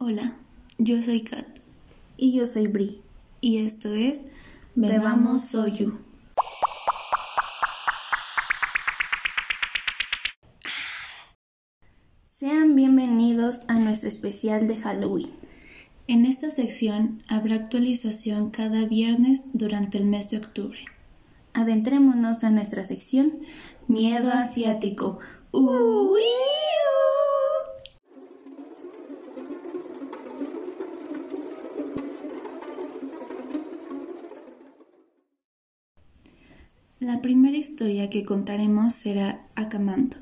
Hola, yo soy Kat. Y yo soy Bri. Y esto es Bebamos Soyu. Sean bienvenidos a nuestro especial de Halloween. En esta sección habrá actualización cada viernes durante el mes de octubre. Adentrémonos a nuestra sección Miedo asiático. ¡Uy! Primera historia que contaremos será Akamanto.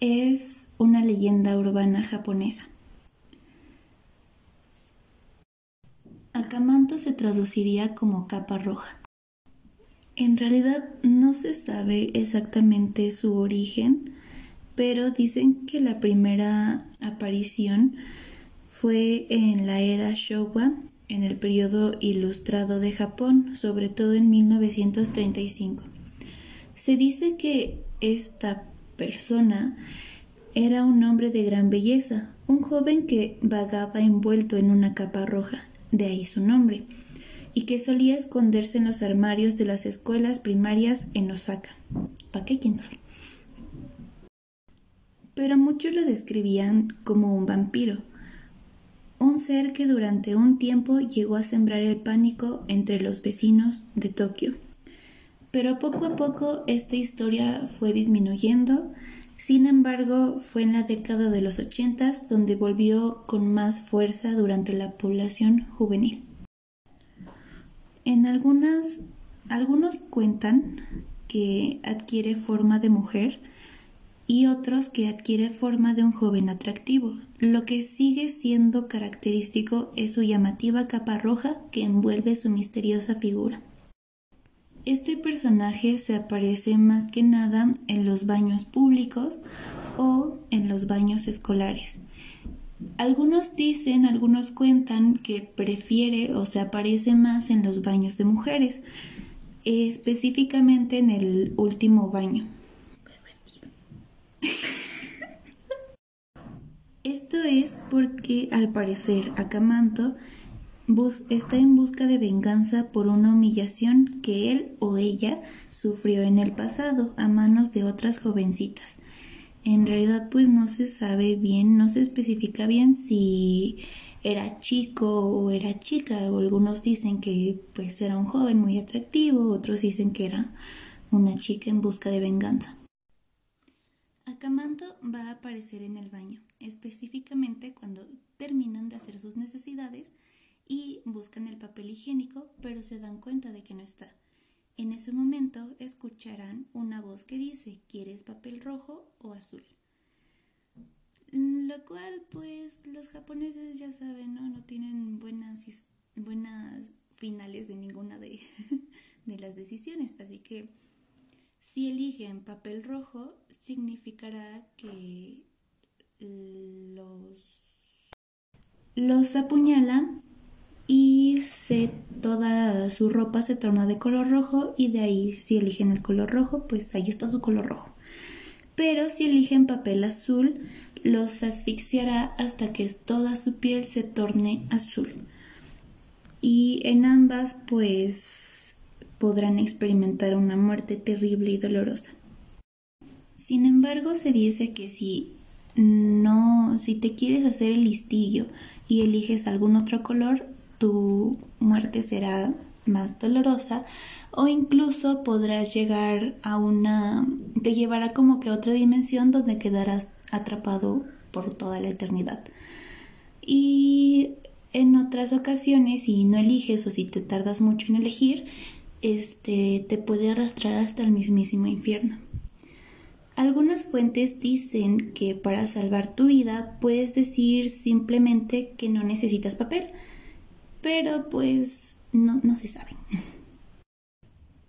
Es una leyenda urbana japonesa. Akamanto se traduciría como capa roja. En realidad no se sabe exactamente su origen, pero dicen que la primera aparición fue en la era Showa en el periodo ilustrado de Japón, sobre todo en 1935. Se dice que esta persona era un hombre de gran belleza, un joven que vagaba envuelto en una capa roja, de ahí su nombre, y que solía esconderse en los armarios de las escuelas primarias en Osaka. ¿Para qué quién sabe? Pero muchos lo describían como un vampiro, un ser que durante un tiempo llegó a sembrar el pánico entre los vecinos de Tokio. Pero poco a poco esta historia fue disminuyendo, sin embargo fue en la década de los ochentas donde volvió con más fuerza durante la población juvenil. En algunas, algunos cuentan que adquiere forma de mujer, y otros que adquiere forma de un joven atractivo. Lo que sigue siendo característico es su llamativa capa roja que envuelve su misteriosa figura. Este personaje se aparece más que nada en los baños públicos o en los baños escolares. Algunos dicen, algunos cuentan que prefiere o se aparece más en los baños de mujeres, específicamente en el último baño. Esto es porque al parecer Akamanto está en busca de venganza por una humillación que él o ella sufrió en el pasado a manos de otras jovencitas. En realidad pues no se sabe bien, no se especifica bien si era chico o era chica. Algunos dicen que pues era un joven muy atractivo, otros dicen que era una chica en busca de venganza. Akamanto va a aparecer en el baño, específicamente cuando terminan de hacer sus necesidades y buscan el papel higiénico, pero se dan cuenta de que no está. En ese momento escucharán una voz que dice, ¿quieres papel rojo o azul? Lo cual, pues, los japoneses ya saben, ¿no? No tienen buenas, buenas finales de ninguna de, de las decisiones, así que si eligen papel rojo, significará que los, los apuñala y se, toda su ropa se torna de color rojo y de ahí si eligen el color rojo, pues ahí está su color rojo. Pero si eligen papel azul, los asfixiará hasta que toda su piel se torne azul. Y en ambas, pues podrán experimentar una muerte terrible y dolorosa. Sin embargo, se dice que si no, si te quieres hacer el listillo y eliges algún otro color, tu muerte será más dolorosa o incluso podrás llegar a una te llevará como que a otra dimensión donde quedarás atrapado por toda la eternidad. Y en otras ocasiones, si no eliges o si te tardas mucho en elegir, este, te puede arrastrar hasta el mismísimo infierno. Algunas fuentes dicen que para salvar tu vida puedes decir simplemente que no necesitas papel, pero pues no, no se sabe.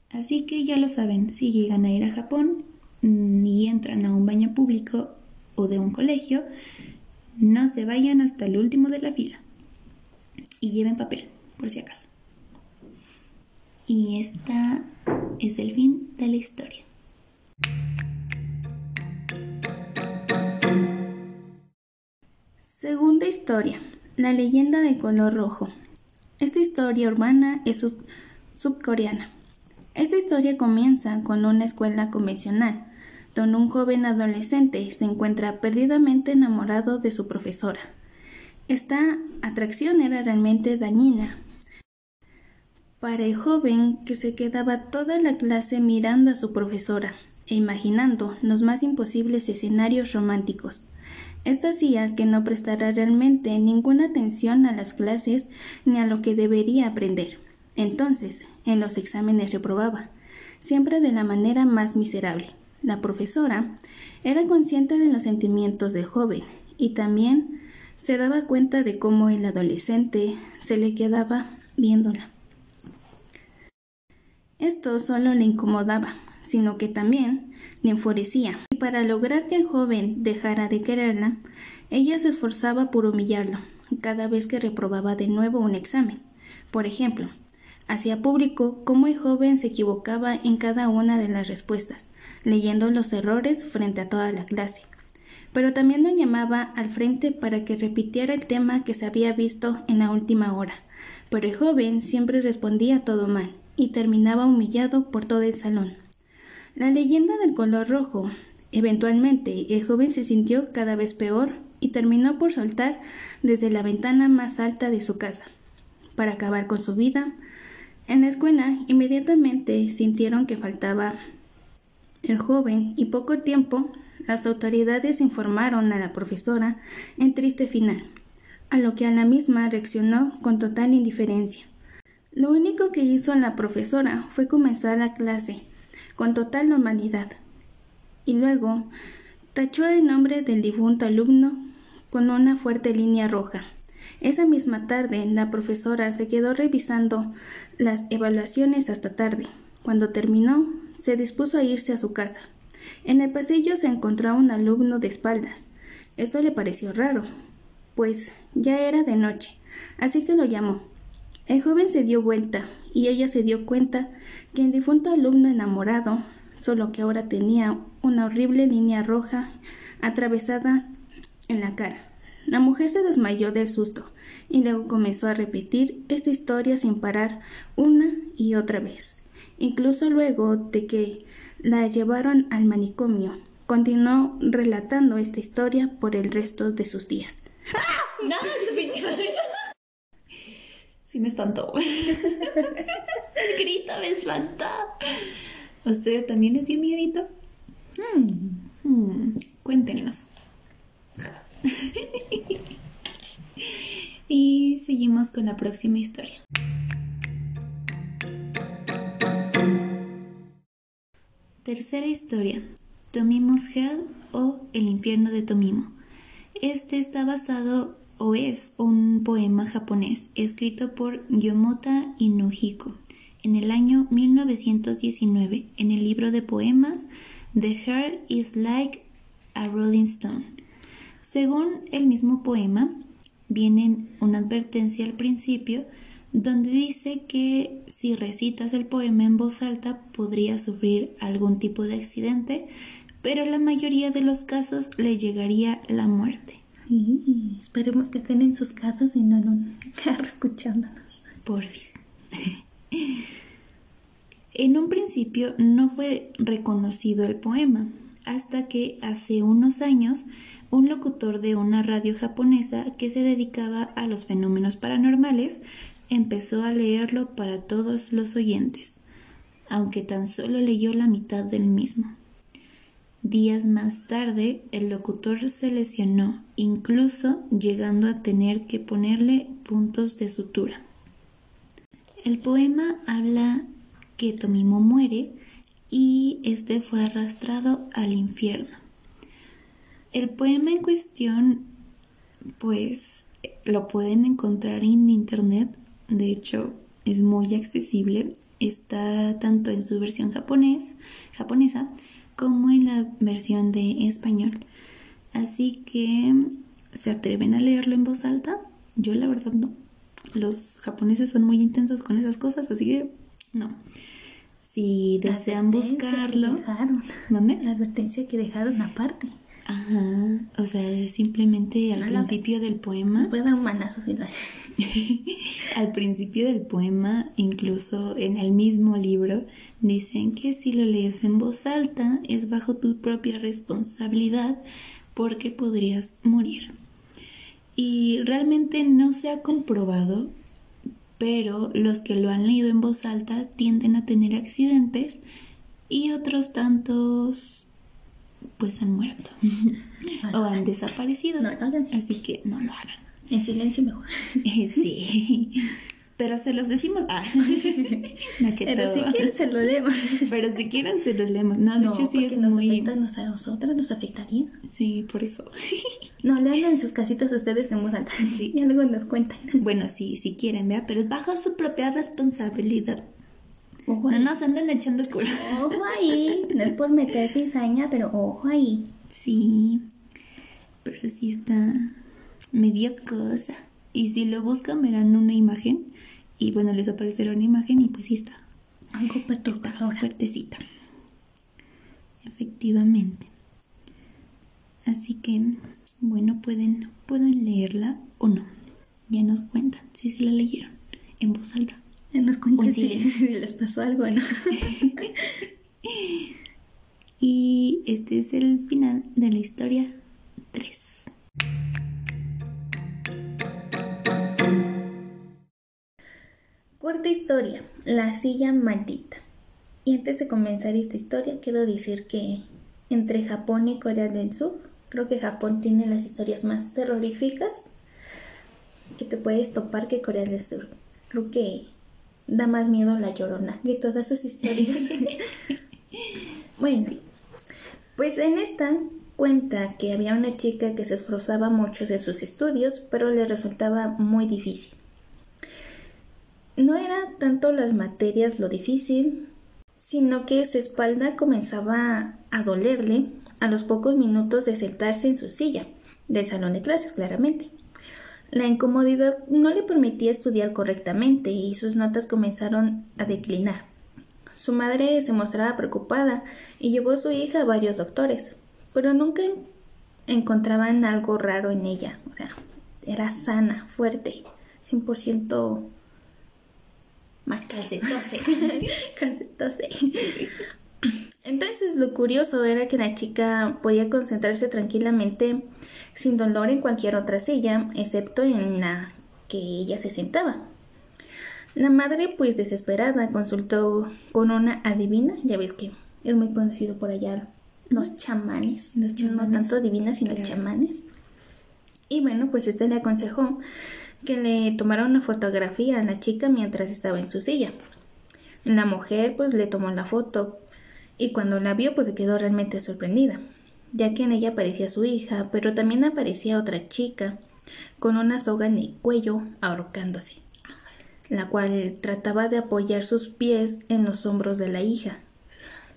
Así que ya lo saben, si llegan a ir a Japón y entran a un baño público o de un colegio, no se vayan hasta el último de la fila y lleven papel, por si acaso. Y esta es el fin de la historia. Segunda historia. La leyenda del color rojo. Esta historia urbana es subcoreana. Esta historia comienza con una escuela convencional, donde un joven adolescente se encuentra perdidamente enamorado de su profesora. Esta atracción era realmente dañina para el joven que se quedaba toda la clase mirando a su profesora e imaginando los más imposibles escenarios románticos. Esto hacía que no prestara realmente ninguna atención a las clases ni a lo que debería aprender. Entonces, en los exámenes reprobaba, siempre de la manera más miserable. La profesora era consciente de los sentimientos del joven y también se daba cuenta de cómo el adolescente se le quedaba viéndola. Esto solo le incomodaba, sino que también le enfurecía. Y para lograr que el joven dejara de quererla, ella se esforzaba por humillarlo cada vez que reprobaba de nuevo un examen. Por ejemplo, hacía público cómo el joven se equivocaba en cada una de las respuestas, leyendo los errores frente a toda la clase. Pero también lo llamaba al frente para que repitiera el tema que se había visto en la última hora. Pero el joven siempre respondía todo mal y terminaba humillado por todo el salón. La leyenda del color rojo. Eventualmente, el joven se sintió cada vez peor y terminó por saltar desde la ventana más alta de su casa. Para acabar con su vida, en la escuela inmediatamente sintieron que faltaba el joven y poco tiempo las autoridades informaron a la profesora en triste final, a lo que a la misma reaccionó con total indiferencia. Lo único que hizo la profesora fue comenzar la clase con total normalidad. Y luego tachó el nombre del difunto alumno con una fuerte línea roja. Esa misma tarde la profesora se quedó revisando las evaluaciones hasta tarde. Cuando terminó, se dispuso a irse a su casa. En el pasillo se encontró un alumno de espaldas. Esto le pareció raro, pues ya era de noche, así que lo llamó. El joven se dio vuelta y ella se dio cuenta que el difunto alumno enamorado, solo que ahora tenía una horrible línea roja atravesada en la cara. La mujer se desmayó del susto y luego comenzó a repetir esta historia sin parar una y otra vez. Incluso luego de que la llevaron al manicomio, continuó relatando esta historia por el resto de sus días. ¡Ah! Sí me espantó. El grito me espantó. ¿Usted también les dio miedito? Hmm, hmm, cuéntenos. y seguimos con la próxima historia. Tercera historia. Tomimo's Hell o El infierno de Tomimo. Este está basado o es un poema japonés escrito por Yomota Inuhiko en el año 1919 en el libro de poemas The Heart is Like a Rolling Stone. Según el mismo poema, viene una advertencia al principio donde dice que si recitas el poema en voz alta podrías sufrir algún tipo de accidente, pero la mayoría de los casos le llegaría la muerte esperemos que estén en sus casas y no en un carro escuchándonos. Porfis. en un principio no fue reconocido el poema, hasta que hace unos años un locutor de una radio japonesa que se dedicaba a los fenómenos paranormales empezó a leerlo para todos los oyentes, aunque tan solo leyó la mitad del mismo. Días más tarde, el locutor se lesionó, incluso llegando a tener que ponerle puntos de sutura. El poema habla que Tomimo muere y este fue arrastrado al infierno. El poema en cuestión, pues, lo pueden encontrar en internet. De hecho, es muy accesible. Está tanto en su versión japonesa como en la versión de español. Así que, ¿se atreven a leerlo en voz alta? Yo la verdad no. Los japoneses son muy intensos con esas cosas, así que no. Si desean buscarlo... ¿Dónde? La advertencia que dejaron aparte. Ajá, o sea, simplemente al A principio del poema, puede dar un manazo si al principio del poema, incluso en el mismo libro, dicen que si lo lees en voz alta es bajo tu propia responsabilidad porque podrías morir. Y realmente no se ha comprobado, pero los que lo han leído en voz alta tienden a tener accidentes y otros tantos pues han muerto o han desaparecido. No. Así que no lo hagan. En silencio mejor. Sí. Pero se los decimos. Ah. Pero si quieren se lo leemos. Pero si quieren se los leemos. No, de hecho sí es nos muy. a nosotros, nos afectaría. Sí, por eso. No, leanlo en sus casitas ustedes voz alta. Sí. Y luego nos cuentan. Bueno, sí, si quieren, vea, pero es bajo su propia responsabilidad. Ojo No nos anden echando culo. Ojo ahí. No es por meter cizaña, pero ojo ahí. Sí, pero sí está medio cosa. Y si lo buscan verán una imagen y bueno, les aparecerá una imagen y pues sí está, Algo perturbadora. fuertecita. Efectivamente. Así que, bueno, pueden, pueden leerla o no. Ya nos cuentan si se la leyeron en voz alta. Ya nos cuentan si, si les pasó algo, ¿no? Y este es el final de la historia 3. Cuarta historia, la silla maldita. Y antes de comenzar esta historia, quiero decir que entre Japón y Corea del Sur, creo que Japón tiene las historias más terroríficas que te puedes topar que Corea del Sur. Creo que da más miedo la llorona que todas sus historias. bueno, pues en esta cuenta que había una chica que se esforzaba mucho en sus estudios, pero le resultaba muy difícil. No era tanto las materias lo difícil, sino que su espalda comenzaba a dolerle a los pocos minutos de sentarse en su silla, del salón de clases, claramente. La incomodidad no le permitía estudiar correctamente y sus notas comenzaron a declinar. Su madre se mostraba preocupada y llevó a su hija a varios doctores, pero nunca en- encontraban algo raro en ella. O sea, era sana, fuerte, 100% más calcetose. calcetose. Entonces lo curioso era que la chica podía concentrarse tranquilamente sin dolor en cualquier otra silla, excepto en la que ella se sentaba. La madre, pues desesperada, consultó con una adivina, ya ves que es muy conocido por allá los chamanes, Los no chamanes. tanto adivinas sino Claro. chamanes. Y bueno, pues este le aconsejó que le tomara una fotografía a la chica mientras estaba en su silla. La mujer pues le tomó la foto y cuando la vio pues se quedó realmente sorprendida, ya que en ella aparecía su hija, pero también aparecía otra chica con una soga en el cuello ahorcándose, la cual trataba de apoyar sus pies en los hombros de la hija.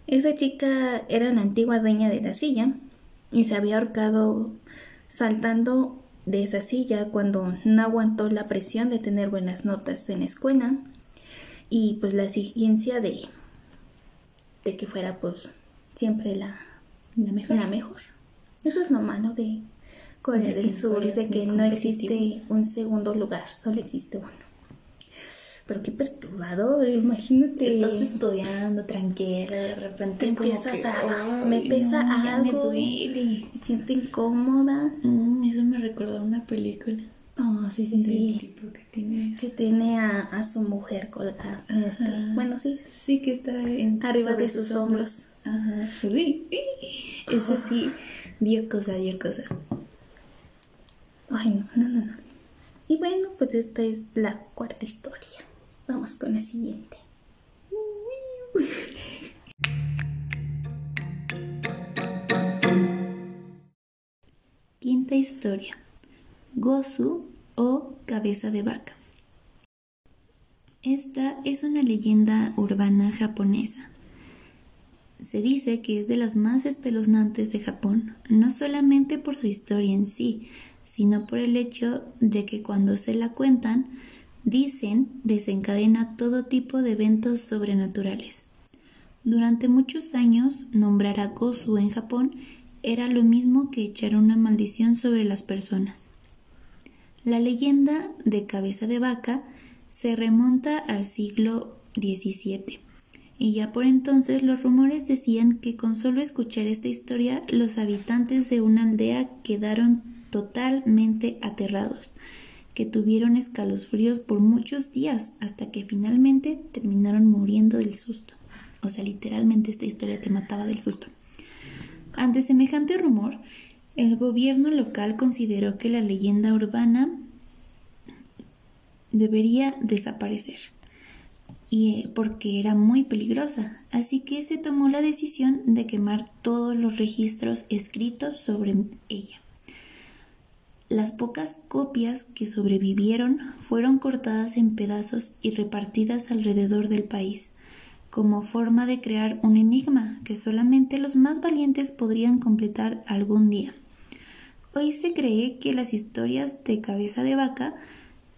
Esa chica era la antigua dueña de la silla y se había ahorcado saltando de esa silla cuando no aguantó la presión de tener buenas notas en la escuela y pues la exigencia de, de que fuera pues siempre la, La mejor. la mejor. Eso es lo malo de Corea De del Sur, de que no existe un segundo lugar, solo existe uno. Pero qué perturbador, imagínate. Estás estudiando tranquila, de repente empiezas que, a- "Ay, me pesa no, algo". Me duele. Me siento incómoda. Mm, eso me recordó a una película Oh, sí, sí, sí. tipo que tiene eso. Que tiene a, a su mujer colgada. este, Ajá. bueno, sí. Sí, que está en- Arriba de sus hombros. Ajá. Uy, Eso sí, dio cosa, dio cosa. Ay, no, no, no, no. Y bueno, pues esta es la cuarta historia. Vamos con la siguiente. Quinta historia. Gozu o cabeza de vaca. Esta es una leyenda urbana japonesa. Se dice que es de las más espeluznantes de Japón, no solamente por su historia en sí, sino por el hecho de que cuando se la cuentan, dicen desencadena todo tipo de eventos sobrenaturales. Durante muchos años, nombrar a Gozu en Japón era lo mismo que echar una maldición sobre las personas. La leyenda de cabeza de vaca se remonta al siglo XVII y ya por entonces los rumores decían que con solo escuchar esta historia los habitantes de una aldea quedaron totalmente aterrados, que tuvieron escalofríos por muchos días hasta que finalmente terminaron muriendo del susto. O sea, literalmente esta historia te mataba del susto. Ante semejante rumor, el gobierno local consideró que la leyenda urbana debería desaparecer y eh, porque era muy peligrosa, así que se tomó la decisión de quemar todos los registros escritos sobre ella. Las pocas copias que sobrevivieron fueron cortadas en pedazos y repartidas alrededor del país, como forma de crear un enigma que solamente los más valientes podrían completar algún día. Hoy se cree que las historias de cabeza de vaca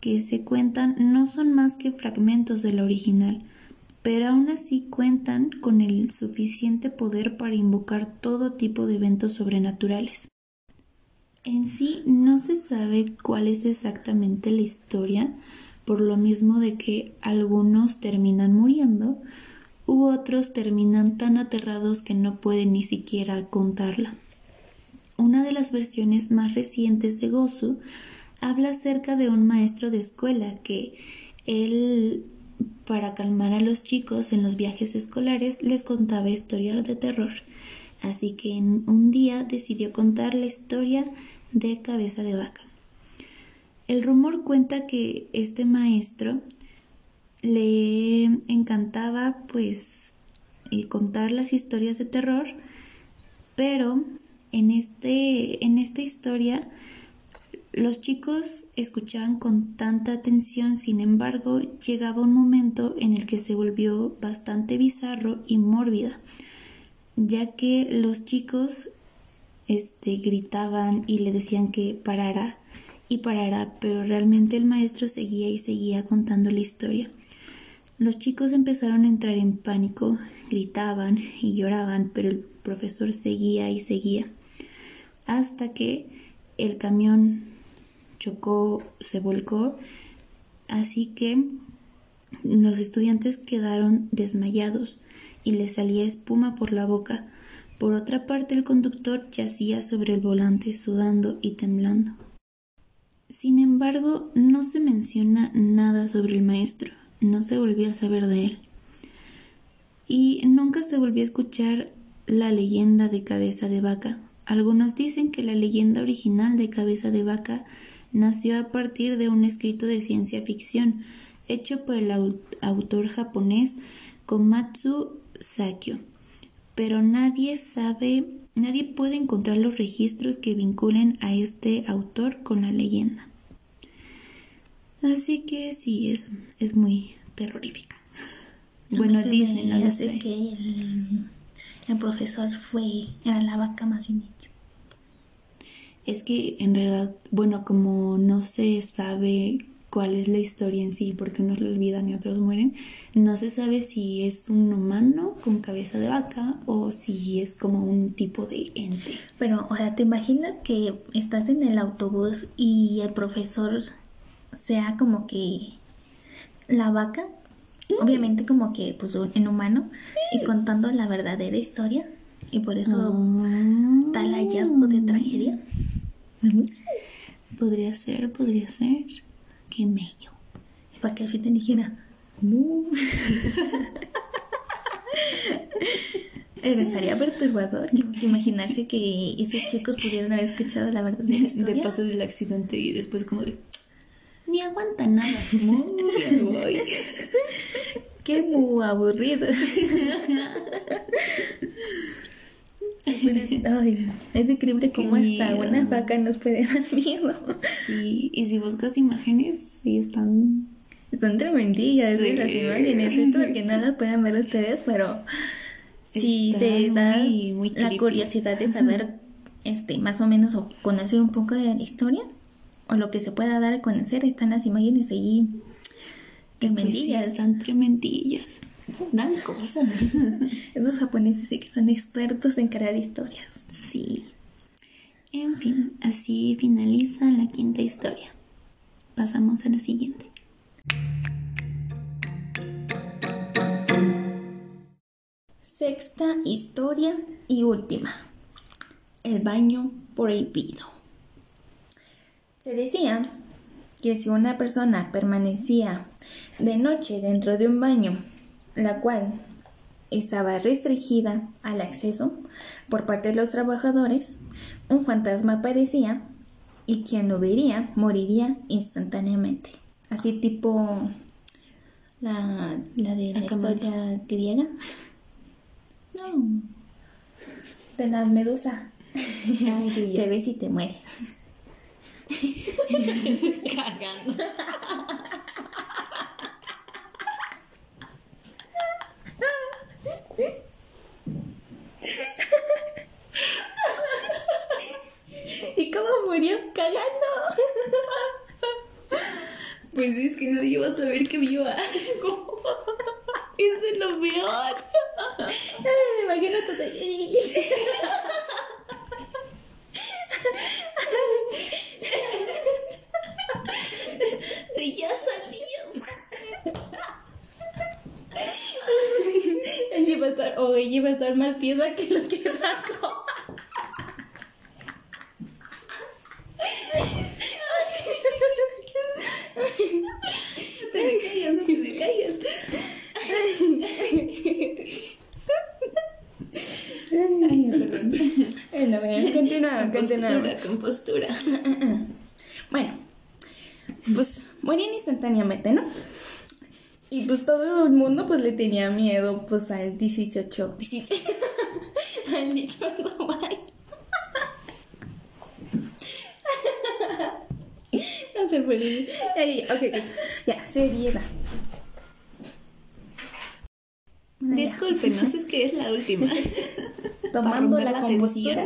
que se cuentan no son más que fragmentos de la original, pero aún así cuentan con el suficiente poder para invocar todo tipo de eventos sobrenaturales. En sí no se sabe cuál es exactamente la historia, por lo mismo de que algunos terminan muriendo u otros terminan tan aterrados que no pueden ni siquiera contarla. Una de las versiones más recientes de Gozu habla acerca de un maestro de escuela que él para calmar a los chicos en los viajes escolares les contaba historias de terror. Así que en un día decidió contar la historia de cabeza de vaca. El rumor cuenta que este maestro le encantaba pues contar las historias de terror, pero en, este, en esta historia los chicos escuchaban con tanta atención, sin embargo, llegaba un momento en el que se volvió bastante bizarro y mórbida, ya que los chicos este, gritaban y le decían que parara y parara, pero realmente el maestro seguía y seguía contando la historia. Los chicos empezaron a entrar en pánico, gritaban y lloraban, pero el profesor seguía y seguía, hasta que el camión chocó, se volcó, así que los estudiantes quedaron desmayados y les salía espuma por la boca. Por otra parte, el conductor yacía sobre el volante, sudando y temblando. Sin embargo, no se menciona nada sobre el maestro, no se volvió a saber de él. Y nunca se volvió a escuchar la leyenda de cabeza de vaca. Algunos dicen que la leyenda original de cabeza de vaca nació a partir de un escrito de ciencia ficción hecho por el autor japonés Komatsu Sakyo pero nadie sabe, nadie puede encontrar los registros que vinculen a este autor con la leyenda. Así que sí, es, es muy terrorífica. bueno, dicen, no lo sé. que el, profesor fue, era la vaca más bien Es que en realidad, bueno, como no se sabe cuál es la historia en sí, porque unos lo olvidan y otros mueren. No se sabe si es un humano con cabeza de vaca o si es como un tipo de ente. Pero, o sea, ¿te imaginas que estás en el autobús y el profesor sea como que la vaca? Obviamente como que pues en humano y contando la verdadera historia y por eso ah. Tal hallazgo de tragedia. Podría ser, podría ser qué mello. Para que al fin te dijera, no. estaría perturbador imaginarse que esos chicos pudieron haber escuchado la verdad de. De paso del accidente y después como de... Ni aguanta nada. Muy Qué muy aburrido. es increíble cómo hasta una vaca nos puede dar miedo. Sí, y si buscas imágenes, sí están... Están tremendillas sí. las imágenes, esto porque no las pueden ver ustedes, pero si se da la curiosidad de saber este más o menos o conocer un poco de la historia o lo que se pueda dar a conocer, están las imágenes allí tremendillas. Pues están tremendillas dan cosas. Esos japoneses sí que son expertos en crear historias. Sí. En fin, así finaliza la quinta historia. Pasamos a la siguiente. Sexta historia y última. El baño prohibido. Se decía que si una persona permanecía de noche dentro de un baño, la cual estaba restringida al acceso por parte de los trabajadores, un fantasma aparecía y quien lo vería moriría instantáneamente. Así tipo la, la de la historia griega. No. De la medusa. te ves y te mueres. Cargando. ¿Y cómo murió? Cagando. Pues es que no iba a saber que vio algo. Eso es lo peor. Ay, me imagino todo. Y ya salió. Ella iba a estar, o ella iba a estar más tiesa que lo que sacó. Te me callas, no te me callas. Ay, perdón. Bueno, bien, continúa, continúa. Compostura, compostura. Bueno, pues morían instantáneamente, ¿no? Y pues todo el mundo pues le tenía miedo pues al 18, 18 al dichoso baño. No se puede. Ay, ok, ok. Ya, seriedad. Bueno. Discúlpenos, es que es la última. tomando la, la compostura.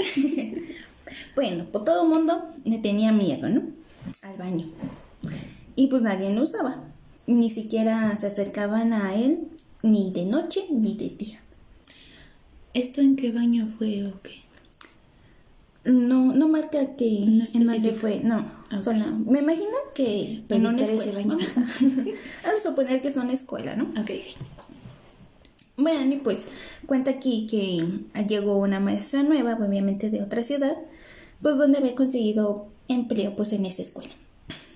bueno, pues todo el mundo le tenía miedo, ¿no? Al baño. Y pues nadie lo usaba. Ni siquiera se acercaban a él ni de noche ni de día. ¿Esto en qué baño fue o qué? No, no marca que No en dónde fue, no. Ok. solo- me imagino que en una escuela. baño. Vamos a, vamos a suponer que es una escuela, ¿no? Ok, Bueno, y pues cuenta aquí que llegó una maestra nueva, obviamente de otra ciudad, pues donde había conseguido empleo pues en esa escuela.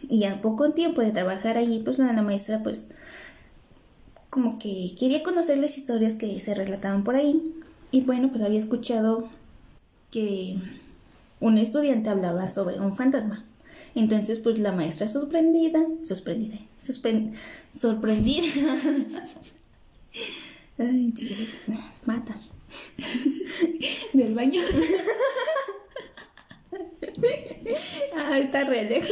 Y a poco tiempo de trabajar allí, pues la, maestra pues como que quería conocer las historias que se relataban por ahí. Y bueno, pues había escuchado que un estudiante hablaba sobre un fantasma. Entonces, pues la maestra sorprendida, sorprendida, sorprendida. Ay, mátame. ¿Del baño? Ah, está re lejos.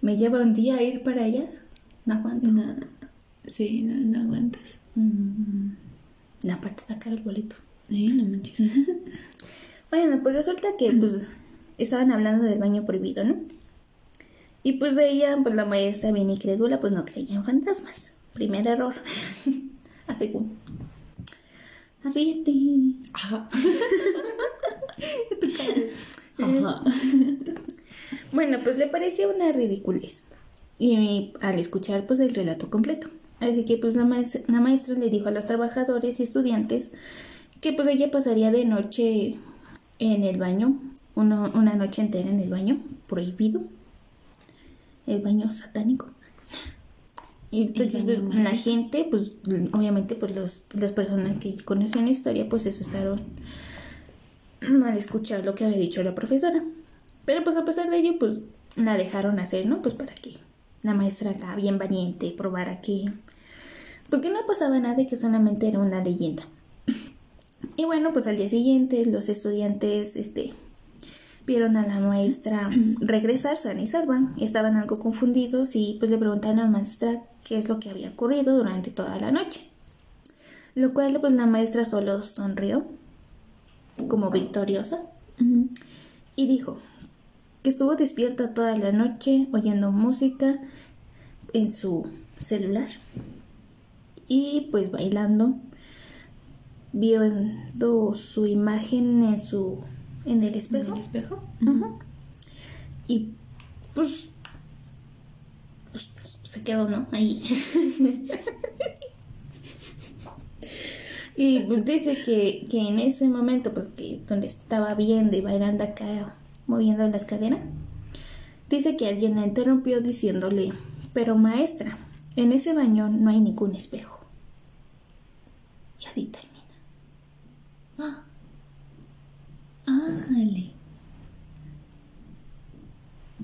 ¿Me lleva un día a ir para allá? No aguanto. No. Sí, no, no aguantas. Mm, no, aparte está caro el boleto. Eh, no manches. Bueno, pues resulta que pues estaban hablando del baño prohibido, ¿no? Y pues de ella, pues la maestra bien incrédula, pues no creía en fantasmas. Primer error. Así como... Ríete. Bueno, pues le pareció una ridiculez. Y al escuchar pues el relato completo. Así que pues la maestra, la maestra le dijo a los trabajadores y estudiantes que pues ella pasaría de noche en el baño, uno- una noche entera en el baño, prohibido. El baño satánico. Y entonces pues, la gente, pues obviamente pues los, las personas que conocían la historia pues se asustaron al escuchar lo que había dicho la profesora. Pero pues a pesar de ello, pues la dejaron hacer, ¿no? Pues para que la maestra acá, bien valiente, probara que... Pues que no pasaba nada y que solamente era una leyenda. Y bueno, pues al día siguiente los estudiantes, este, vieron a la maestra regresar sana y salva. Estaban algo confundidos y pues le preguntaron a la maestra qué es lo que había ocurrido durante toda la noche. Lo cual pues la maestra solo sonrió, como victoriosa, y dijo que estuvo despierta toda la noche oyendo música en su celular y pues bailando, viendo su imagen en su en el ¿En espejo. el espejo? Y pues, pues, se quedó, ¿no? Ahí. y pues dice que, que en ese momento, pues que donde estaba viendo y bailando acá, moviendo las caderas, dice que alguien la interrumpió diciéndole, pero maestra, en ese baño no hay ningún espejo. Y así termina. Ah. Ájale.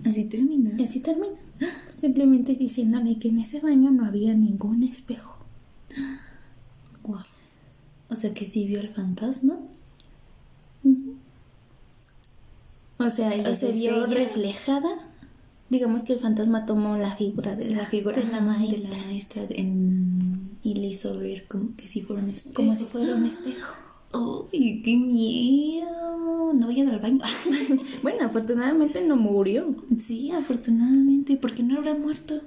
Así termina. Y así termina. Simplemente diciéndole que en ese baño no había ningún espejo. Guau. O sea que sí vio el fantasma. O sea, ella O se vio ella- reflejada. Digamos que el fantasma tomó la figura de la, La figura de la maestra. de la maestra en- y le hizo ver como que si fuera un espejo. Como si fuera un espejo. ¡Ay, qué miedo! No vayan al baño. Bueno, afortunadamente no murió. sí, afortunadamente. ¿Por qué no habrá muerto?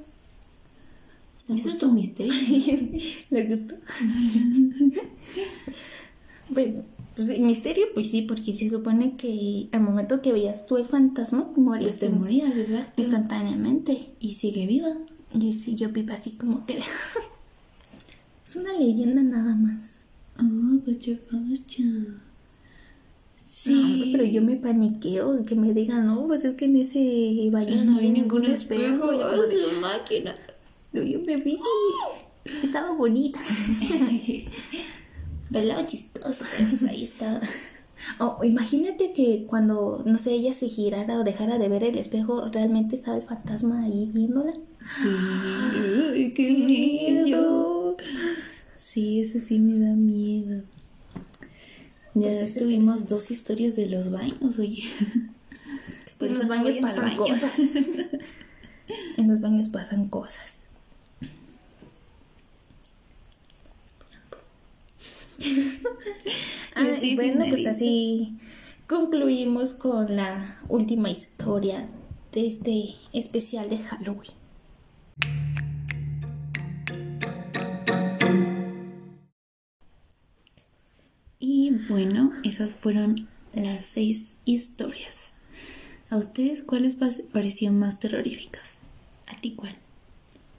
Eso es un misterio. ¿Le gustó? bueno, pues misterio, pues sí, porque se supone que al momento que veías tú el fantasma, morías Pues te morías, exacto. instantáneamente. Y sigue viva. Y sí, yo vivo así como que... es una leyenda nada más. Ah, vaya, vaya. Sí. No, pero yo me paniqueo que me digan, no, pues es que en ese baño no, hay ningún espejo. Yo como de, su máquina. "No, yo me vi. Estaba bonita. Bailaba chistoso, pero pues ahí estaba. O imagínate que cuando, no sé, ella se girara o dejara de ver el espejo, realmente estaba el fantasma ahí viéndola. Sí. Ay, qué miedo. Sí, ese sí me da miedo. Ya Pues tuvimos dos historias de los baños, oye. Por en eso los baños pasan cosas. en los baños pasan cosas. Ah, Y así y bueno, pues así concluimos con la última historia de este especial de Halloween. Y bueno, esas fueron las seis historias. ¿A ustedes cuáles parecían más terroríficas? ¿A ti cuál?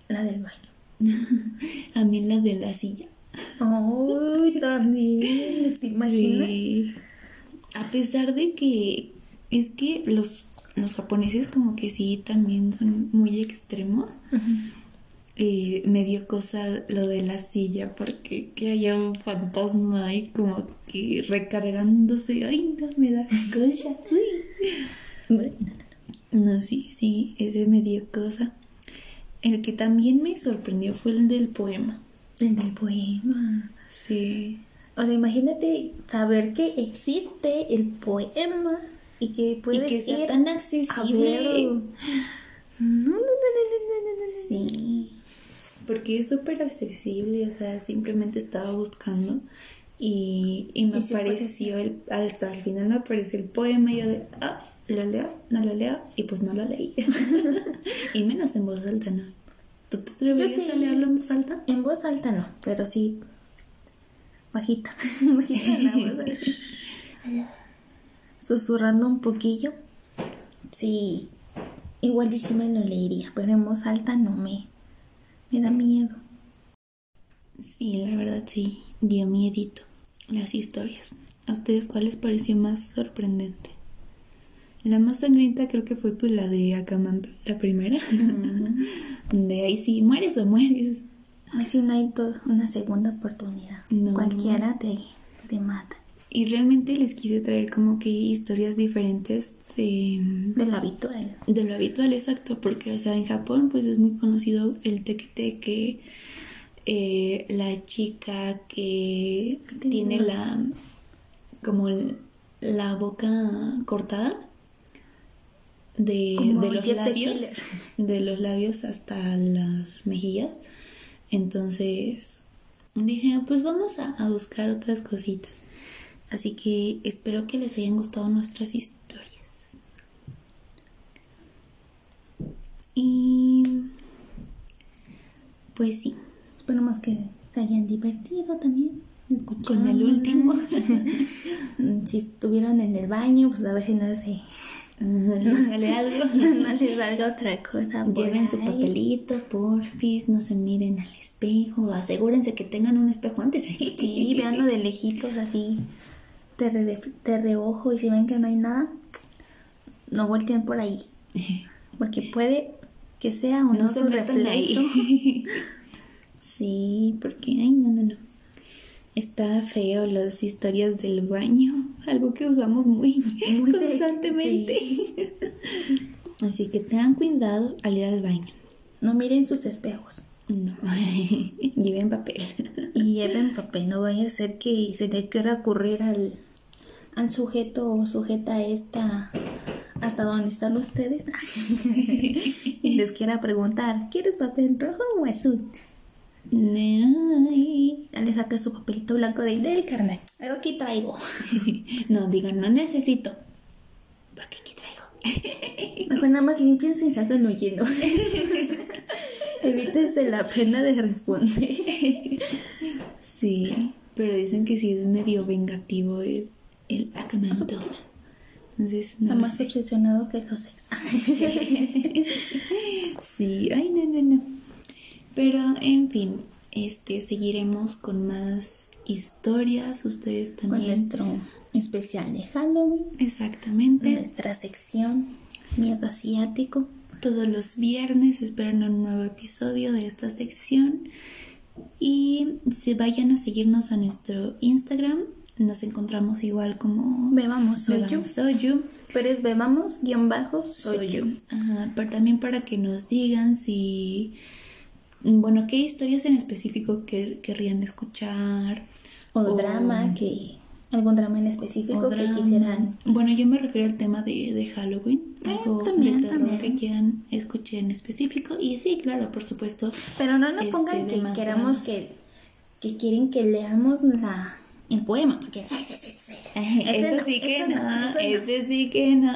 La del baño. A mí la de la silla. Ay, también. ¿Te imaginas? Sí. A pesar de que es que los, los japoneses como que sí también son muy extremos. Ujú. eh, me dio cosa lo de la silla porque que haya un fantasma ahí como que recargándose. Ay, no me da cosa. Bueno, No, sí, sí, ese me dio cosa. El que también me sorprendió fue el del poema. En el poema. Sí. O sea, imagínate saber que existe el poema y que puedes que sea ir tan accesible. No, no, no, no, no, no, no, no. Sí. Porque es súper accesible, o sea, simplemente estaba buscando y, y me Y apareció el, hasta el final me apareció el poema y yo de, ah, lo leo, no lo leo, y pues no lo leí. y menos en voz alta, ¿no? ¿Tú te atreverías sí. a leerlo en voz alta? En voz alta no, pero sí bajita. bajita la voz. Susurrando un poquillo. Sí, igual y sí me lo leería, pero en voz alta no me, me da miedo. Sí, la verdad sí, dio miedito las historias. ¿A ustedes cuál les pareció más sorprendente? La más sangrienta creo que fue pues la de Akamanta, la primera. de ahí sí, mueres o mueres. Así no hay una segunda oportunidad. No. Cualquiera te, te mata. Y realmente les quise traer como que historias diferentes de, De lo habitual. de lo habitual, exacto, porque o sea, en Japón pues es muy conocido el tequeteque, eh, la chica que tiene la como la boca cortada de, los labios, Killer. de los labios hasta las mejillas. Entonces dije, pues vamos a, a buscar otras cositas. Así que espero que les hayan gustado nuestras historias. Y pues sí, Esperemos que se hayan divertido también. escuchando. Con el último. si estuvieron en el baño, pues a ver si no se... ¿No sale algo? no les salga otra cosa. Lleven su ahí. papelito, porfis, no se miren al espejo, asegúrense que tengan un espejo antes. Sí, veanlo de lejitos así, de, re- de reojo y si ven que no hay nada, no volteen por ahí. Porque puede que sea o no, No se su reflejo. ahí. Sí, porque, ay, no, no, no. Está feo las historias del baño, algo que usamos muy, Muy constantemente. Así que tengan cuidado al ir al baño. No miren sus espejos No, lleven papel. y lleven papel. No vaya a ser que se le quiera ocurrir al, al sujeto o sujeta esta hasta dónde están ustedes y les quiera preguntar, ¿quieres papel rojo o azul? Ay. Ya le saca su papelito blanco de del carnal. Aquí traigo. No, digan, no necesito. Porque aquí traigo. Mejor nada más limpiense y salgan huyendo. Evítense la pena de responder. Sí, pero dicen que sí es medio vengativo el, el acamento. Entonces, no más obsesionado que los ex. Sí, ay, no, no, no. Pero, en fin, este, seguiremos con más historias. Ustedes Con también. nuestro especial de Halloween. Exactamente. Nuestra sección Miedo Asiático. Todos los viernes esperan un nuevo episodio de esta sección. Y si vayan a seguirnos a nuestro Instagram, nos encontramos igual como Bebamos soy yo. Bebamos Soyu. Pero es bebamos guion bajo soy Soy yo. yo. Ajá, pero también para que nos digan si, bueno, qué historias en específico quer- querrían escuchar. O, O- drama que algún drama en específico o que drama. quisieran. Bueno, yo me refiero al tema de, de Halloween. Eh, Algo también, de terror también. que quieran escuchar en específico. Y sí, claro, por supuesto. Pero no nos Este, pongan que queramos dramas. que, que quieren que leamos la el poema. Ese Eso sí que no, ese sí que no.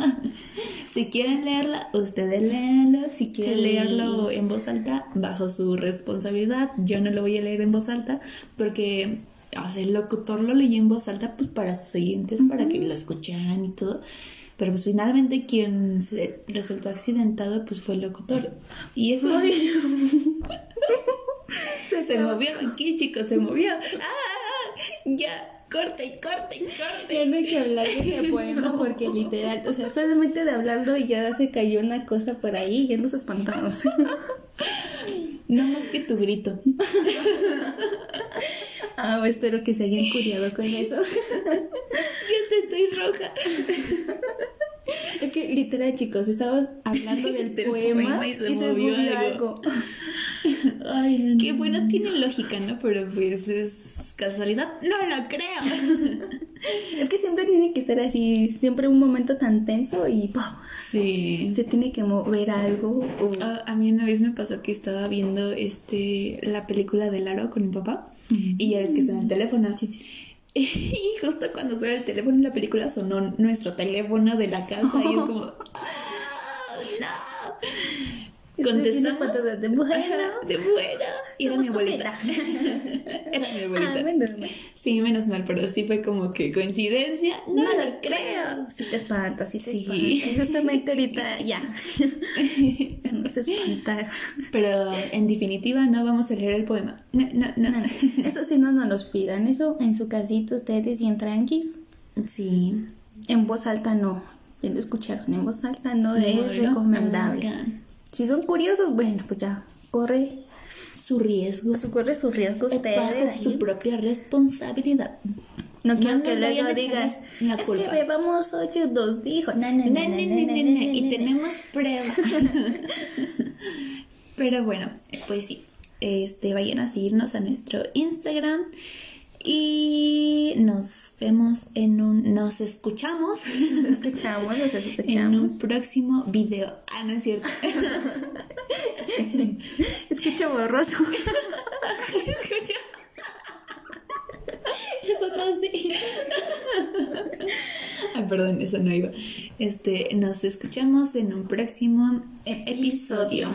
Si quieren leerla, ustedes léanlo. Si quieren Sí. leerlo en voz alta, bajo su responsabilidad. Yo no lo voy a leer en voz alta porque o sea, el locutor lo leyó en voz alta pues para sus oyentes, para que lo escucharan y todo. Pero pues finalmente quien se resultó accidentado pues fue el locutor. Y eso... se movió aquí, chicos, se movió. ¡Ah! Ya, corte, corte, corte. Ya no hay que hablar de ese poema porque literal, o sea, solamente de hablarlo ya se cayó una cosa por ahí y ya nos espantamos. No más que tu grito. Ah, espero que se hayan curiado con eso. Yo te estoy roja. Es que literal, chicos, estábamos hablando del, Del poema, poema y se movió algo. Ay, no, no. Que bueno, tiene lógica, ¿no? Pero pues es casualidad. No lo creo. Es que siempre tiene que ser así, siempre un momento tan tenso y ¡pum! Sí. se tiene que mover algo. o- A, a mí una vez me pasó que estaba viendo este la película de Laro con mi papá y ya ves que suena el teléfono. Y justo cuando suena el teléfono en la película sonó nuestro teléfono de la casa y es como Contestamos espantada de bueno. Ajá, de bueno. Y era mi abuelita. era mi abuelita. Ah, bueno, bueno. Sí, menos mal, pero sí fue como que coincidencia. No, lo creo. Sí te espanta, sí te Sí. espanta. Y Justamente ahorita ya. No se espanta. Pero en definitiva no vamos a leer el poema. No, no, no. No, no. Eso sí no nos los pidan. Eso en su casita ustedes y en tranquis. Sí. En voz alta no. Ya lo escucharon. En voz alta no, No es recomendable. hagan. Si son curiosos, bueno, pues ya. Corre Su riesgo. su, corre su riesgo ustedes. Su propia responsabilidad. No quiero que luego digas, la es culpa". que bebamos ocho dos dijo. No, no, no, Y tenemos pruebas. Pero bueno, pues sí. Este, vayan a seguirnos a nuestro Instagram. Y nos vemos en un. Nos escuchamos Nos escuchamos, nos en escuchamos. un próximo video. Ah, no es cierto. Escucha borroso. Escucha. Eso no sí. Ay, perdón, eso no iba. Este, nos escuchamos en un próximo episodio.